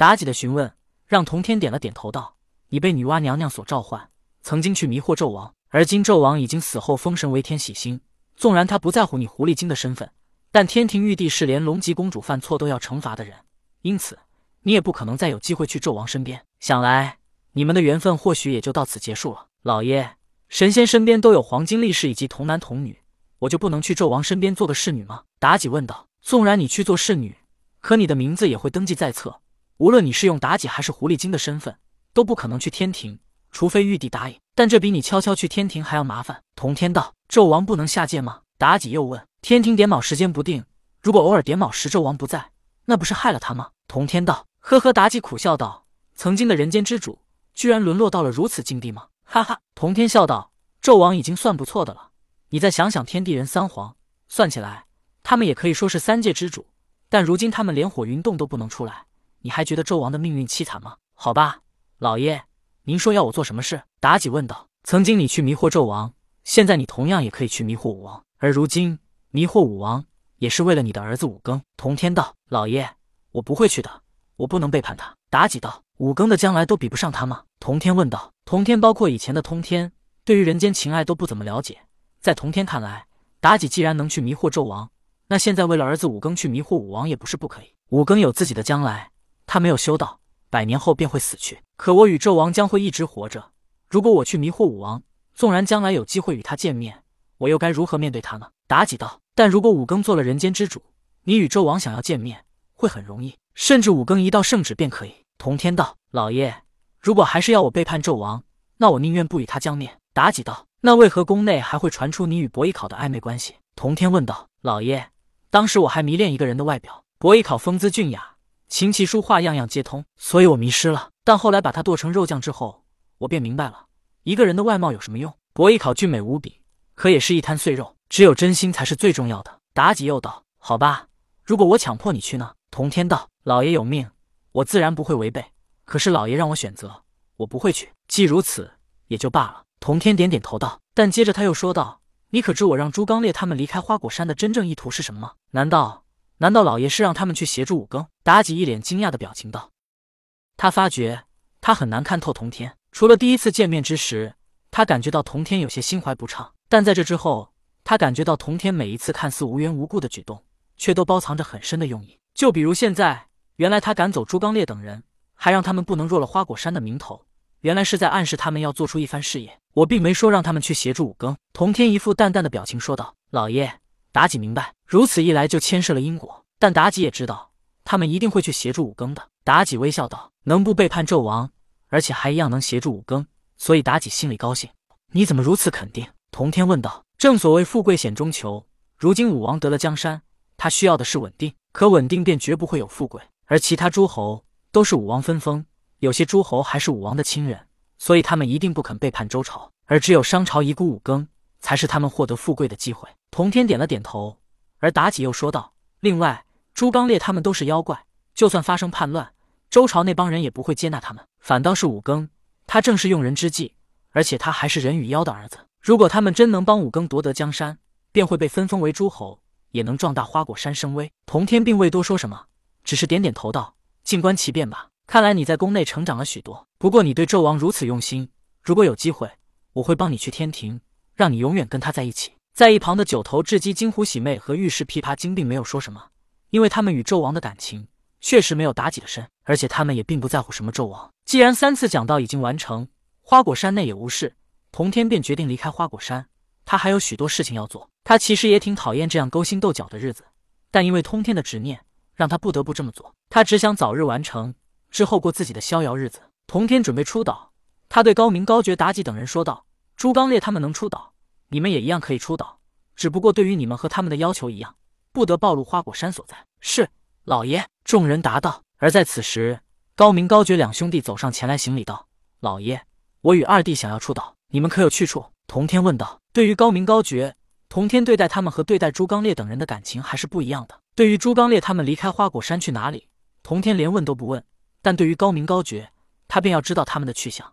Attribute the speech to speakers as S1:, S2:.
S1: 妲己的询问让童天点了点头，道：“你被女娲娘娘所召唤，曾经去迷惑纣王，而今纣王已经死后封神为天喜星。纵然他不在乎你狐狸精的身份，但天庭玉帝是连龙吉公主犯错都要惩罚的人，因此你也不可能再有机会去纣王身边。想来你们的缘分或许也就到此结束了。老爷，神仙身边都有黄金力士以及童男童女，我就不能去纣王身边做个侍女吗？”妲己问道。“纵然你去做侍女，可你的名字也会登记在册。”无论你是用妲己还是狐狸精的身份，都不可能去天庭，除非玉帝答应。但这比你悄悄去天庭还要麻烦。童天道：“纣王不能下界吗？”妲己又问：“天庭点卯时间不定，如果偶尔点卯时纣王不在，那不是害了他吗？”童天道：“呵呵。”妲己苦笑道：“曾经的人间之主，居然沦落到了如此境地吗？”哈哈。童天笑道：“纣王已经算不错的了，你再想想天地人三皇，算起来，他们也可以说是三界之主。但如今他们连火云洞都不能出来。”你还觉得纣王的命运凄惨吗？好吧，老爷，您说要我做什么事？妲己问道。曾经你去迷惑纣王，现在你同样也可以去迷惑武王，而如今迷惑武王也是为了你的儿子武庚。童天道。老爷，我不会去的，我不能背叛他。妲己道。武庚的将来都比不上他吗？童天问道。童天包括以前的通天，对于人间情爱都不怎么了解。在童天看来，妲己既然能去迷惑纣王，那现在为了儿子武庚去迷惑武王也不是不可以。武庚有自己的将来。他没有修道，百年后便会死去。可我与纣王将会一直活着。如果我去迷惑武王，纵然将来有机会与他见面，我又该如何面对他呢？妲己道。但如果武庚做了人间之主，你与纣王想要见面会很容易，甚至武庚一道圣旨便可以。童天道。老爷，如果还是要我背叛纣王，那我宁愿不与他将面。妲己道。那为何宫内还会传出你与伯邑考的暧昧关系？童天问道。老爷，当时我还迷恋一个人的外表，伯邑考风姿俊雅。琴棋书画样样皆通，所以我迷失了。但后来把他剁成肉酱之后，我便明白了，一个人的外貌有什么用？伯邑考俊美无比，可也是一滩碎肉。只有真心才是最重要的。妲己又道：“好吧，如果我强迫你去呢？”童天道：“老爷有命，我自然不会违背。可是老爷让我选择，我不会去。既如此，也就罢了。”童天点点头道。但接着他又说道：“你可知我让朱刚烈他们离开花果山的真正意图是什么吗？难道……”难道老爷是让他们去协助武庚？妲己一脸惊讶的表情道：“他发觉他很难看透童天。除了第一次见面之时，他感觉到童天有些心怀不畅，但在这之后，他感觉到童天每一次看似无缘无故的举动，却都包藏着很深的用意。就比如现在，原来他赶走朱刚烈等人，还让他们不能弱了花果山的名头，原来是在暗示他们要做出一番事业。我并没说让他们去协助武庚。”童天一副淡淡的表情说道：“老爷。”妲己明白，如此一来就牵涉了因果。但妲己也知道，他们一定会去协助武庚的。妲己微笑道：“能不背叛纣王，而且还一样能协助武庚，所以妲己心里高兴。”你怎么如此肯定？童天问道。正所谓富贵险中求，如今武王得了江山，他需要的是稳定，可稳定便绝不会有富贵。而其他诸侯都是武王分封，有些诸侯还是武王的亲人，所以他们一定不肯背叛周朝。而只有商朝遗孤武庚，才是他们获得富贵的机会。童天点了点头，而妲己又说道：“另外，朱刚烈他们都是妖怪，就算发生叛乱，周朝那帮人也不会接纳他们。反倒是武庚，他正是用人之际，而且他还是人与妖的儿子。如果他们真能帮武庚夺得江山，便会被分封为诸侯，也能壮大花果山声威。”童天并未多说什么，只是点点头道：“静观其变吧。看来你在宫内成长了许多。不过你对纣王如此用心，如果有机会，我会帮你去天庭，让你永远跟他在一起。”在一旁的九头雉鸡、金狐喜妹和玉氏琵琶精并没有说什么，因为他们与纣王的感情确实没有妲己的深，而且他们也并不在乎什么纣王。既然三次讲道已经完成，花果山内也无事，童天便决定离开花果山。他还有许多事情要做。他其实也挺讨厌这样勾心斗角的日子，但因为通天的执念，让他不得不这么做。他只想早日完成，之后过自己的逍遥日子。童天准备出岛，他对高明、高觉、妲己等人说道：“朱刚烈他们能出岛。”你们也一样可以出岛，只不过对于你们和他们的要求一样，不得暴露花果山所在。是老爷，众人答道。而在此时，高明、高觉两兄弟走上前来行礼道：“老爷，我与二弟想要出岛，你们可有去处？”童天问道。对于高明、高觉，童天对待他们和对待朱刚烈等人的感情还是不一样的。对于朱刚烈他们离开花果山去哪里，童天连问都不问；但对于高明、高觉，他便要知道他们的去向。